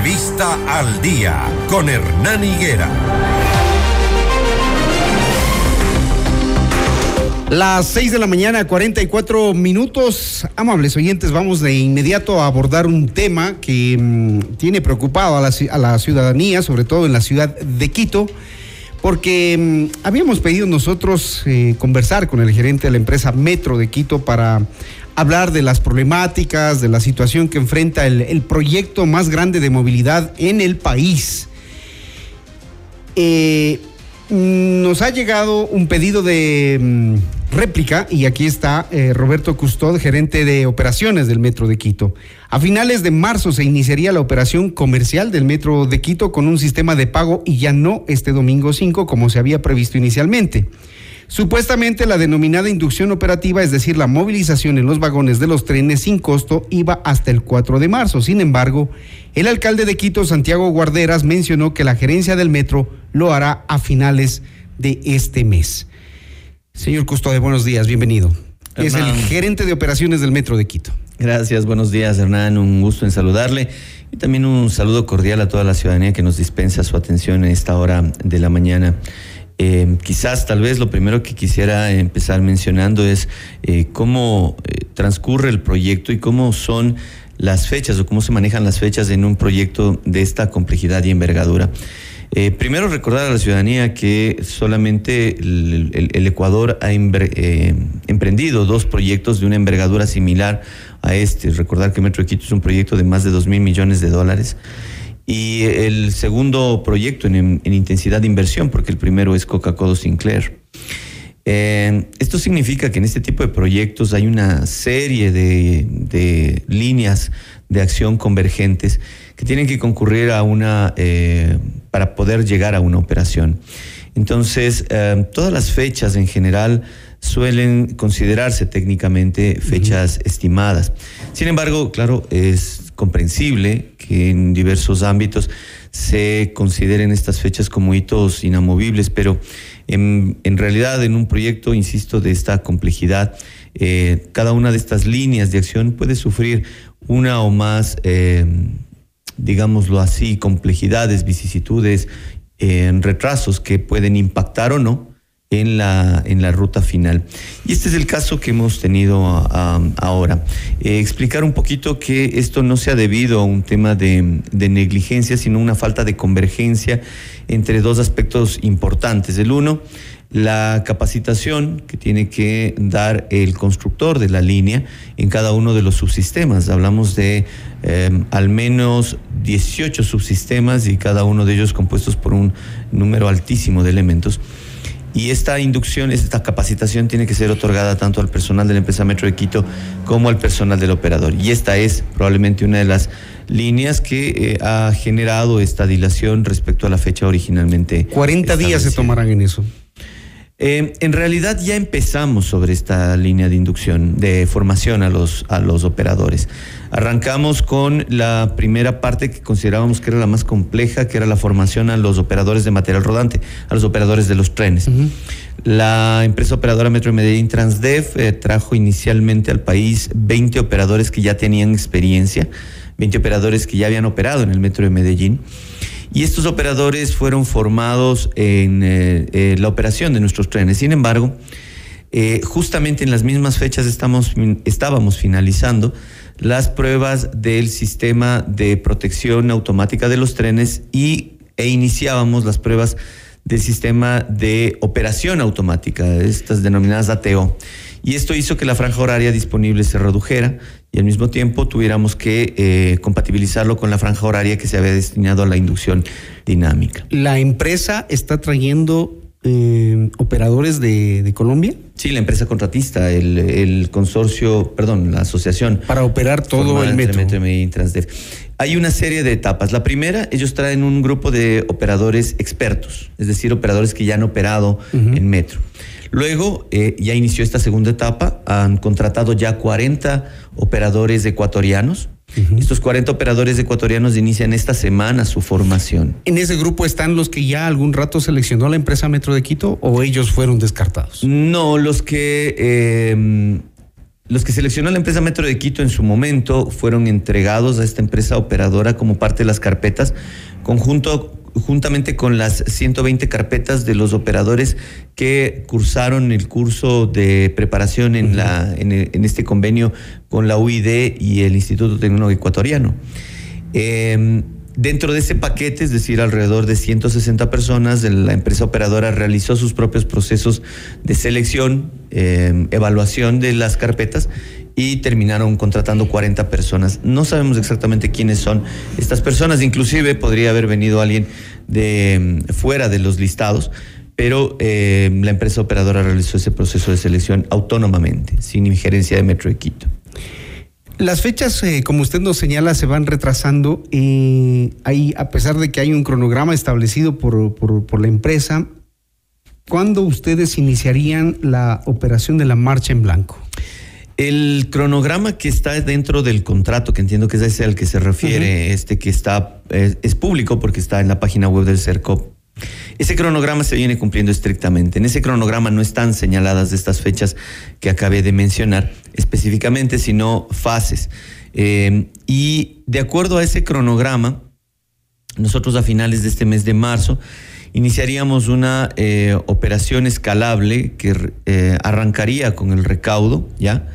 Entrevista al día con Hernán Higuera. Las 6 de la mañana, 44 minutos. Amables oyentes, vamos de inmediato a abordar un tema que mm, tiene preocupado a la, ciudadanía, sobre todo en la ciudad de Quito, porque mm, habíamos pedido nosotros eh, conversar con el gerente de la empresa Metro de Quito para hablar de las problemáticas, de la situación que enfrenta el, proyecto más grande de movilidad en el país. Eh, nos ha llegado un pedido de mm, réplica y aquí está eh, Roberto Custod, gerente de operaciones del Metro de Quito. A finales de marzo se iniciaría la operación comercial del Metro de Quito con un sistema de pago y ya no este domingo 5 como se había previsto inicialmente. Supuestamente la denominada inducción operativa, es decir, la movilización en los vagones de los trenes sin costo, iba hasta el 4 de marzo. Sin embargo, el alcalde de Quito, Santiago Guarderas, mencionó que la gerencia del metro lo hará a finales de este mes. Señor Custode, buenos días, bienvenido. Es el gerente de operaciones del Metro de Quito. Gracias, buenos días Hernán, un gusto en saludarle y también un saludo cordial a toda la ciudadanía que nos dispensa su atención en esta hora de la mañana. Eh, quizás tal vez lo primero que quisiera empezar mencionando es eh, cómo eh, transcurre el proyecto y cómo son las fechas o cómo se manejan las fechas en un proyecto de esta complejidad y envergadura. primero recordar a la ciudadanía que solamente el, Ecuador ha emprendido dos proyectos de una envergadura similar a este. Recordar que Metro Quito es un proyecto de más de dos mil millones de dólares y el segundo proyecto en, intensidad de inversión, porque el primero es Coca-Cola Sinclair. Eh, esto significa que en este tipo de proyectos hay una serie de, líneas de acción convergentes que tienen que concurrir a una eh, para poder llegar a una operación. Entonces, eh, todas las fechas en general suelen considerarse técnicamente fechas estimadas. Sin embargo, claro, es comprensible que en diversos ámbitos se consideren estas fechas como hitos inamovibles, pero en, realidad en un proyecto, insisto, de esta complejidad, eh, cada una de estas líneas de acción puede sufrir una o más, eh, digámoslo así, complejidades, vicisitudes, eh, retrasos que pueden impactar o no en la, en la ruta final. Y este es el caso que hemos tenido ahora. Eh, explicar un poquito que esto no se ha debido a un tema de, negligencia, sino una falta de convergencia entre dos aspectos importantes. El uno, la capacitación que tiene que dar el constructor de la línea en cada uno de los subsistemas. Hablamos de eh, al menos 18 subsistemas y cada uno de ellos compuestos por un número altísimo de elementos. Y esta inducción, esta capacitación tiene que ser otorgada tanto al personal de la empresa Metro de Quito como al personal del operador. Y esta es probablemente una de las líneas que eh, ha generado esta dilación respecto a la fecha originalmente. 40 días se tomarán en eso. Eh, en realidad ya empezamos sobre esta línea de inducción, de formación a los, a los operadores. Arrancamos con la primera parte que considerábamos que era la más compleja, que era la formación a los operadores de material rodante, a los operadores de los trenes. La empresa operadora Metro Medellín Transdev eh, trajo inicialmente al país 20 operadores que ya tenían experiencia, 20 operadores que ya habían operado en el Metro de Medellín. Y estos operadores fueron formados en eh, eh, la operación de nuestros trenes. Sin embargo, eh, justamente en las mismas fechas estamos, estábamos finalizando las pruebas del sistema de protección automática de los trenes y, e iniciábamos las pruebas del sistema de operación automática, estas denominadas ATO. Y esto hizo que la franja horaria disponible se redujera y al mismo tiempo tuviéramos que eh, compatibilizarlo con la franja horaria que se había destinado a la inducción dinámica. ¿La empresa está trayendo eh, operadores de, Colombia? Sí, la empresa contratista, el, consorcio, perdón, la asociación. Para operar todo el metro. Hay una serie de etapas. La primera, ellos traen un grupo de operadores expertos, es decir, operadores que ya han operado en metro. Luego eh, ya inició esta segunda etapa, han contratado ya 40 operadores ecuatorianos. Estos 40 operadores ecuatorianos inician esta semana su formación. ¿En ese grupo están los que ya algún rato seleccionó la empresa Metro de Quito o ellos fueron descartados? No, los que eh, los que seleccionó la empresa Metro de Quito en su momento fueron entregados a esta empresa operadora como parte de las carpetas, conjunto, juntamente con las 120 carpetas de los operadores que cursaron el curso de preparación en, en, este convenio con la UID y el Instituto Tecnológico Ecuatoriano. Em, Dentro de ese paquete, es decir, alrededor de 160 personas, la empresa operadora realizó sus propios procesos de selección, eh, evaluación de las carpetas y terminaron contratando 40 personas. No sabemos exactamente quiénes son estas personas, inclusive podría haber venido alguien de mm, fuera de los listados, pero eh, la empresa operadora realizó ese proceso de selección autónomamente, sin injerencia de Metro de Quito. Las fechas, eh, como usted nos señala, se van retrasando. y hay, a pesar de que hay un cronograma establecido por, por, la empresa, ¿cuándo ustedes iniciarían la operación de la marcha en blanco? El cronograma que está dentro del contrato, que entiendo que es ese al que se refiere, este que está, es, es, público porque está en la página web del CERCOP, ese cronograma se viene cumpliendo estrictamente. En ese cronograma no están señaladas estas fechas que acabé de mencionar específicamente, sino fases. Eh, y de acuerdo a ese cronograma, nosotros a finales de este mes de marzo iniciaríamos una eh, operación escalable que eh, arrancaría con el recaudo, ¿ya?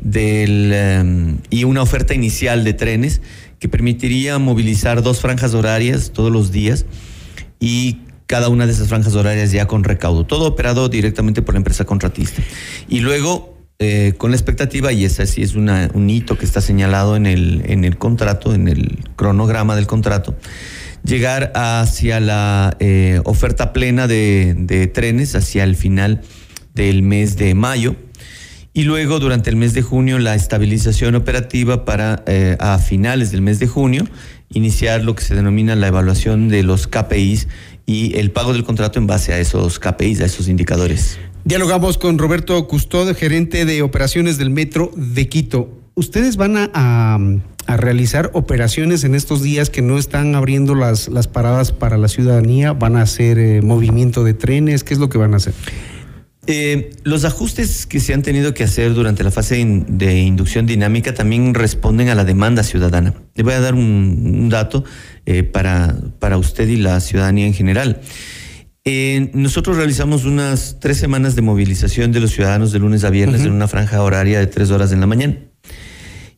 Del, y una oferta inicial de trenes que permitiría movilizar dos franjas horarias todos los días y cada una de esas franjas horarias ya con recaudo, todo operado directamente por la empresa contratista. Y luego, eh, con la expectativa, y ese sí es una, un hito que está señalado en el, en el contrato, en el cronograma del contrato, llegar hacia la eh, oferta plena de, trenes hacia el final del mes de mayo. Y luego, durante el mes de junio, la estabilización operativa para eh, a finales del mes de junio iniciar lo que se denomina la evaluación de los KPIs y el pago del contrato en base a esos KPIs, a esos indicadores. Dialogamos con Roberto Custod, gerente de operaciones del Metro de Quito. ¿Ustedes van a, realizar operaciones en estos días que no están abriendo las, las paradas para la ciudadanía? ¿Van a hacer eh, movimiento de trenes? ¿Qué es lo que van a hacer? Eh, los ajustes que se han tenido que hacer durante la fase de inducción dinámica también responden a la demanda ciudadana. Le voy a dar un, dato eh, para, para usted y la ciudadanía en general. Eh, nosotros realizamos unas tres semanas de movilización de los ciudadanos de lunes a viernes en una franja horaria de tres horas en la mañana.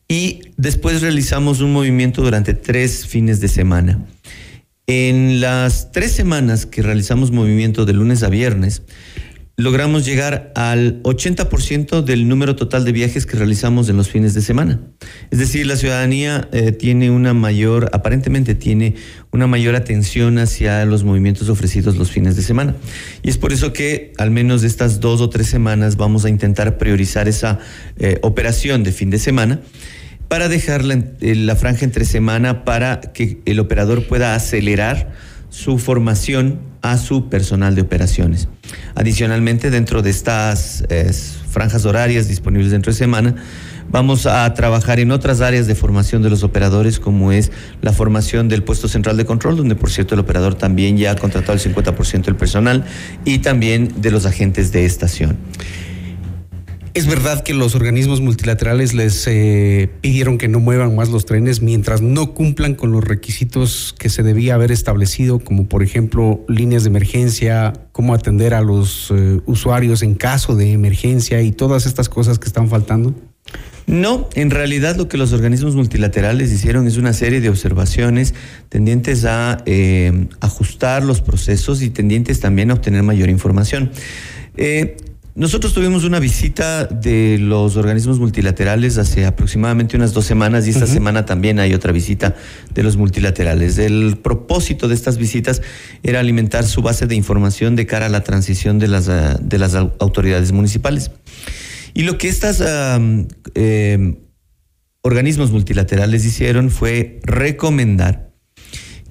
Y después realizamos un movimiento durante tres fines de semana. En las tres semanas que realizamos movimiento de lunes a viernes, logramos llegar al 80% del número total de viajes que realizamos en los fines de semana. Es decir, la ciudadanía eh, tiene una mayor, aparentemente tiene una mayor atención hacia los movimientos ofrecidos los fines de semana. Y es por eso que al menos estas dos o tres semanas vamos a intentar priorizar esa eh, operación de fin de semana para dejar la, la franja entre semana para que el operador pueda acelerar su formación a su personal de operaciones. Adicionalmente, dentro de estas franjas horarias disponibles dentro de semana, vamos a trabajar en otras áreas de formación de los operadores, como es la formación del puesto central de control, donde por cierto el operador también ya ha contratado el 50% del personal, y también de los agentes de estación. Es verdad que los organismos multilaterales les eh, pidieron que no muevan más los trenes mientras no cumplan con los requisitos que se debía haber establecido, como por ejemplo líneas de emergencia, cómo atender a los eh, usuarios en caso de emergencia y todas estas cosas que están faltando. No, en realidad lo que los organismos multilaterales hicieron es una serie de observaciones tendientes a eh, ajustar los procesos y tendientes también a obtener mayor información. Nosotros tuvimos una visita de los organismos multilaterales hace aproximadamente unas dos semanas y esta semana también hay otra visita de los multilaterales. El propósito de estas visitas era alimentar su base de información de cara a la transición de las, de las autoridades municipales. Y lo que estos eh, organismos multilaterales hicieron fue recomendar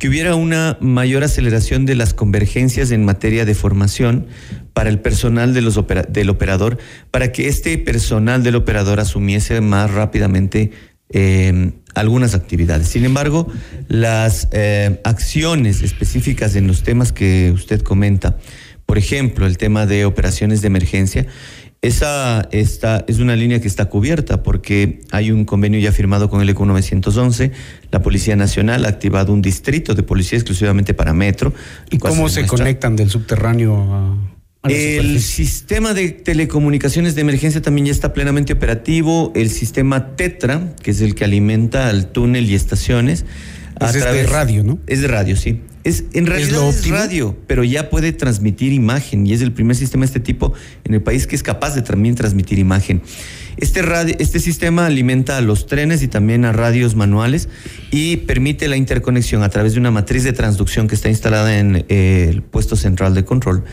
que hubiera una mayor aceleración de las convergencias en materia de formación para el personal de los del operador, para que este personal del operador asumiese más rápidamente em, algunas actividades. Sin embargo, las em, acciones específicas en los temas que usted comenta, por ejemplo, el tema de operaciones de emergencia, Esa esta, es una línea que está cubierta porque hay un convenio ya firmado con el ECO 911. La Policía Nacional ha activado un distrito de policía exclusivamente para metro. ¿Y cómo se conectan del subterráneo a, el sistema de telecomunicaciones de emergencia también ya está plenamente operativo. El sistema Tetra, que es el que alimenta al túnel y estaciones. Es de radio, ¿no? Es de radio, sí. Es, en realidad es, radio, pero ya puede transmitir imagen y es el primer sistema de este tipo en el país que es capaz de también transmitir imagen. Este, radio, este sistema alimenta a los trenes y también a radios manuales y permite la interconexión a través de una matriz de transducción que está instalada en eh, el puesto central de control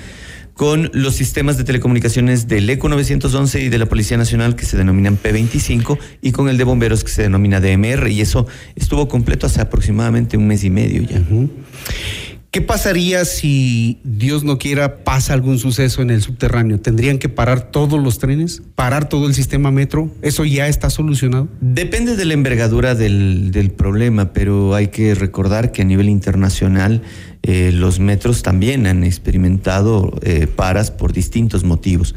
con los sistemas de telecomunicaciones del ECO 911 y de la Policía Nacional que se denominan P25 y con el de bomberos que se denomina DMR y eso estuvo completo hace aproximadamente un mes y medio ya. ¿Qué pasaría si Dios no quiera pasa algún suceso en el subterráneo? ¿Tendrían que parar todos los trenes? ¿Parar todo el sistema metro? ¿Eso ya está solucionado? Depende de la envergadura del, del problema, pero hay que recordar que a nivel internacional eh, los metros también han experimentado eh, paras por distintos motivos.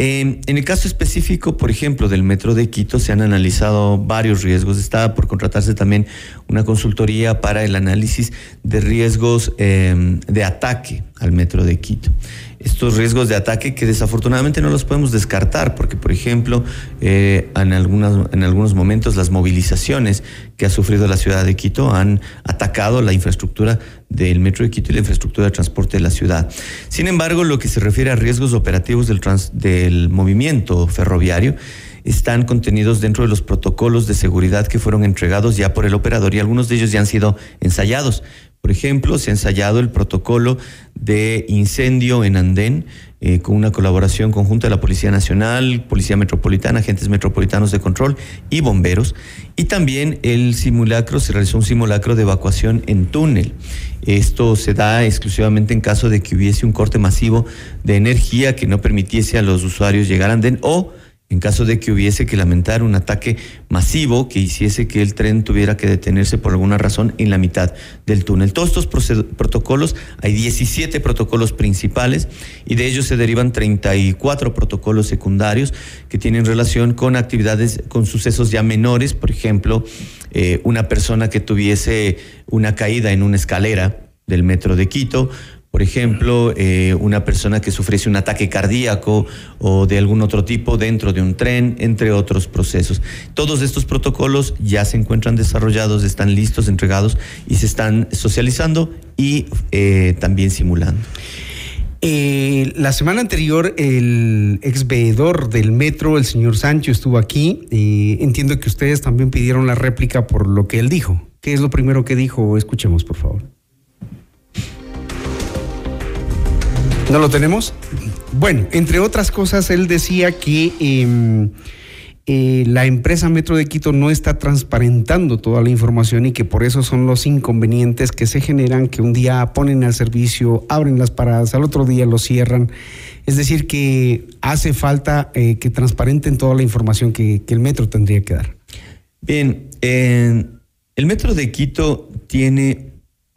En el caso específico, por ejemplo, del metro de Quito, se han analizado varios riesgos. Está por contratarse también una consultoría para el análisis de riesgos em, de ataque al metro de Quito estos riesgos de ataque que desafortunadamente no los podemos descartar, porque por ejemplo, eh, en, en algunos momentos las movilizaciones que ha sufrido la ciudad de Quito han atacado la infraestructura del metro de Quito y la infraestructura de transporte de la ciudad. Sin embargo, lo que se refiere a riesgos operativos del, del movimiento ferroviario, están contenidos dentro de los protocolos de seguridad que fueron entregados ya por el operador y algunos de ellos ya han sido ensayados. Por ejemplo, se ha ensayado el protocolo de incendio en Andén eh, con una colaboración conjunta de la Policía Nacional, Policía Metropolitana, agentes metropolitanos de control y bomberos. Y también el simulacro, se realizó un simulacro de evacuación en túnel. Esto se da exclusivamente en caso de que hubiese un corte masivo de energía que no permitiese a los usuarios llegar a Andén o en caso de que hubiese que lamentar un ataque masivo que hiciese que el tren tuviera que detenerse por alguna razón en la mitad del túnel. Todos estos protocolos, hay 17 protocolos principales y de ellos se derivan 34 protocolos secundarios que tienen relación con actividades, con sucesos ya menores, por ejemplo, eh, una persona que tuviese una caída en una escalera del metro de Quito, por ejemplo, eh, una persona que sufriese un ataque cardíaco o de algún otro tipo dentro de un tren, entre otros procesos. Todos estos protocolos ya se encuentran desarrollados, están listos, entregados y se están socializando y eh, también simulando. Eh, la semana anterior, el ex veedor del metro, el señor Sancho, estuvo aquí. entiendo que ustedes también pidieron la réplica por lo que él dijo. ¿Qué es lo primero que dijo? Escuchemos, por favor. ¿No lo tenemos? Bueno, entre otras cosas, él decía que em, eh, la empresa Metro de Quito no está transparentando toda la información y que por eso son los inconvenientes que se generan, que un día ponen al servicio, abren las paradas, al otro día lo cierran. Es decir, que hace falta eh, que transparenten toda la información que, el Metro tendría que dar. Bien, el Metro de Quito tiene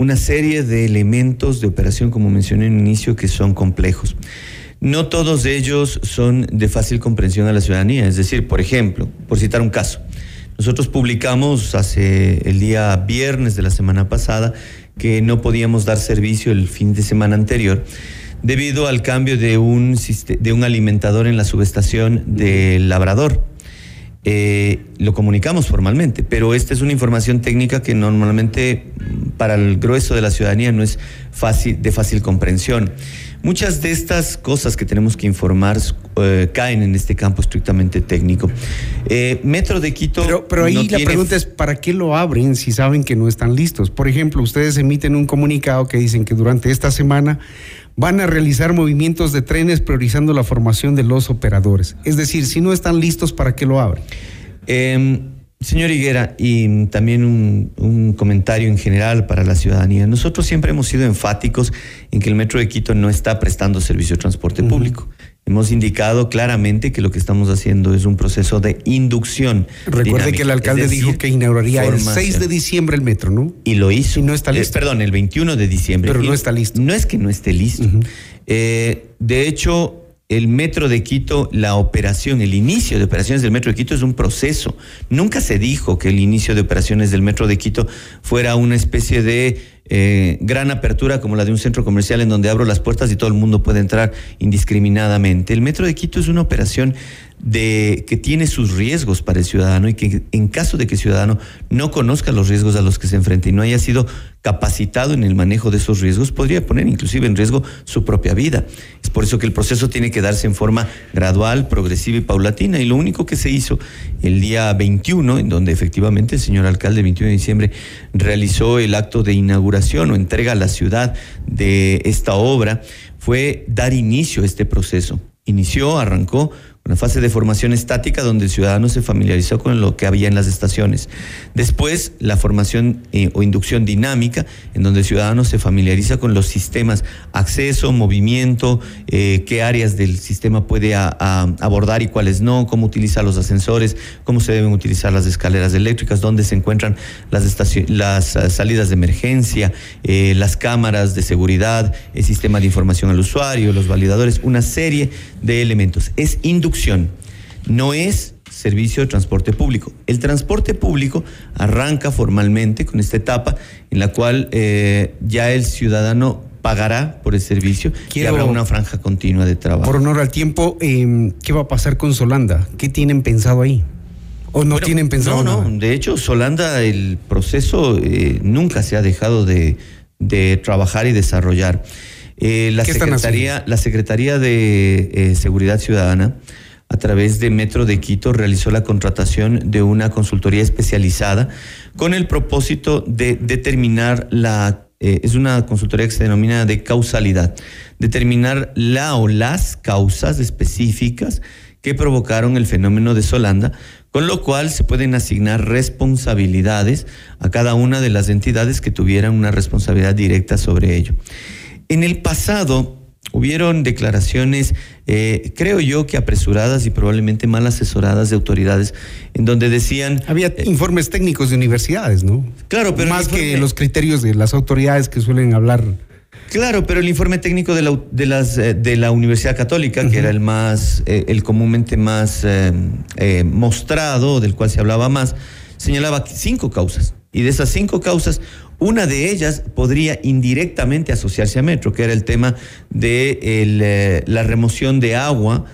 una serie de elementos de operación, como mencioné en inicio, que son complejos. No todos ellos son de fácil comprensión a la ciudadanía. Es decir, por ejemplo, por citar un caso, nosotros publicamos hace el día viernes de la semana pasada que no podíamos dar servicio el fin de semana anterior debido al cambio de un, de un alimentador en la subestación del Labrador. Eh, lo comunicamos formalmente, pero esta es una información técnica que normalmente mm, para el grueso de la ciudadanía no es fácil, de fácil comprensión. Muchas de estas cosas que tenemos que informar eh, caen en este campo estrictamente técnico. Eh, Metro de Quito. Pero, ahí la pregunta es: ¿para qué lo abren si saben que no están listos? Por ejemplo, ustedes emiten un comunicado que dicen que durante esta semana van a realizar movimientos de trenes priorizando la formación de los operadores. Es decir, si no están listos, ¿para qué lo abren? Em, señor Higuera, y también un, comentario en general para la ciudadanía. Nosotros siempre hemos sido enfáticos en que el Metro de Quito no está prestando servicio de transporte público. Hemos indicado claramente que lo que estamos haciendo es un proceso de inducción. Recuerde que el alcalde dijo que inauguraría el 6 de diciembre el metro, ¿no? Y lo hizo. Y no está listo. Eh, perdón, el 21 de diciembre. Pero no está listo. No es que no esté listo. Eh, de hecho, el Metro de Quito, la operación, el inicio de operaciones del Metro de Quito es un proceso. Nunca se dijo que el inicio de operaciones del Metro de Quito fuera una especie de eh, gran apertura como la de un centro comercial en donde abro las puertas y todo el mundo puede entrar indiscriminadamente. El Metro de Quito es una operación de que tiene sus riesgos para el ciudadano y que en caso de que el ciudadano no conozca los riesgos a los que se enfrenta y no haya sido capacitado en el manejo de esos riesgos, podría poner inclusive en riesgo su propia vida. Es por eso que el proceso tiene que darse en forma gradual, progresiva y paulatina. Y lo único que se hizo el día 21, en donde efectivamente el señor alcalde, el 21 de diciembre, realizó el acto de inauguración o entrega a la ciudad de esta obra, fue dar inicio a este proceso. Inició, arrancó una fase de formación estática donde el ciudadano se familiarizó con lo que había en las estaciones. Después, la formación eh, o inducción dinámica, en donde el ciudadano se familiariza con los sistemas, acceso, movimiento, eh, qué áreas del sistema puede abordar y cuáles no, cómo utiliza los ascensores, cómo se deben utilizar las escaleras eléctricas, dónde se encuentran las, las eh, salidas de emergencia, las cámaras de seguridad, el sistema de información al usuario, los validadores, una serie de elementos. Es inducción no es servicio de transporte público. El transporte público arranca formalmente con esta etapa en la cual eh, ya el ciudadano pagará por el servicio y habrá una franja continua de trabajo. Por honor al tiempo, em, ¿qué va a pasar con Solanda? ¿Qué tienen pensado ahí? ¿O no tienen pensado No, no, de hecho, Solanda, el proceso eh, nunca se ha dejado de, trabajar y desarrollar. Eh, la, Secretaría, la Secretaría de Seguridad Ciudadana a través de Metro de Quito, realizó la contratación de una consultoría especializada con el propósito de determinar la, eh, es una consultoría que se denomina de causalidad, determinar la o las causas específicas que provocaron el fenómeno de Solanda, con lo cual se pueden asignar responsabilidades a cada una de las entidades que tuvieran una responsabilidad directa sobre ello. En el pasado, Hubieron declaraciones, eh, creo yo que apresuradas y probablemente mal asesoradas de autoridades, en donde decían... Había eh, informes técnicos de universidades, ¿no? Claro, pero... Más que los criterios de las autoridades que suelen hablar. Claro, pero el informe técnico de la, de las, eh, de la Universidad Católica, que era el más, el comúnmente más mostrado, del cual se hablaba más, señalaba cinco causas. Y de esas cinco causas, una de ellas podría indirectamente asociarse a Metro, que era el tema de eh, la remoción de agua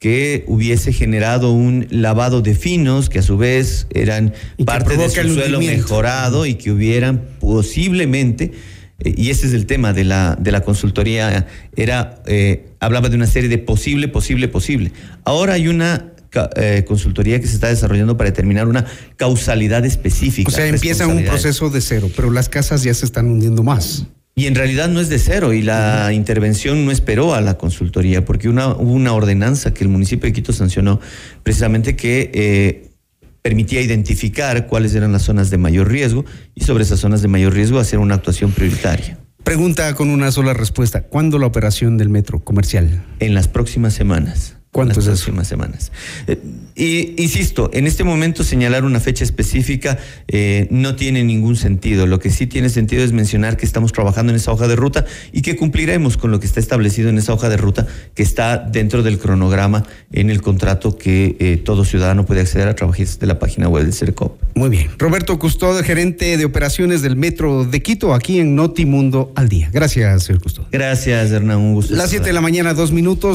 que hubiese generado un lavado de finos, que a su vez eran parte de su suelo mejorado y que hubieran posiblemente, eh, y ese es el tema de la, de la consultoría, era, eh, hablaba de una serie de posible, posible, posible. Ahora hay una eh, consultoría que se está desarrollando para determinar una causalidad específica. O sea, empieza un proceso de cero, pero las casas ya se están hundiendo más. Y en realidad no es de cero y la intervención no esperó a la consultoría porque una, hubo una ordenanza que el municipio de Quito sancionó precisamente que eh, permitía identificar cuáles eran las zonas de mayor riesgo y sobre esas zonas de mayor riesgo hacer una actuación prioritaria. Pregunta con una sola respuesta. ¿Cuándo la operación del metro comercial? En las próximas semanas. ¿Cuántas las próximas semanas. Eh, y insisto, en este momento señalar una fecha específica eh, no tiene ningún sentido. Lo que sí tiene sentido es mencionar que estamos trabajando en esa hoja de ruta y que cumpliremos con lo que está establecido en esa hoja de ruta que está dentro del cronograma en el contrato que eh, todo ciudadano puede acceder a través de la página web del CERCOP. Muy bien. Roberto Custod, gerente de operaciones del Metro de Quito, aquí en Notimundo al día. Gracias, señor Custod. Gracias, Hernán. Un gusto. Las 7 de la mañana, dos minutos.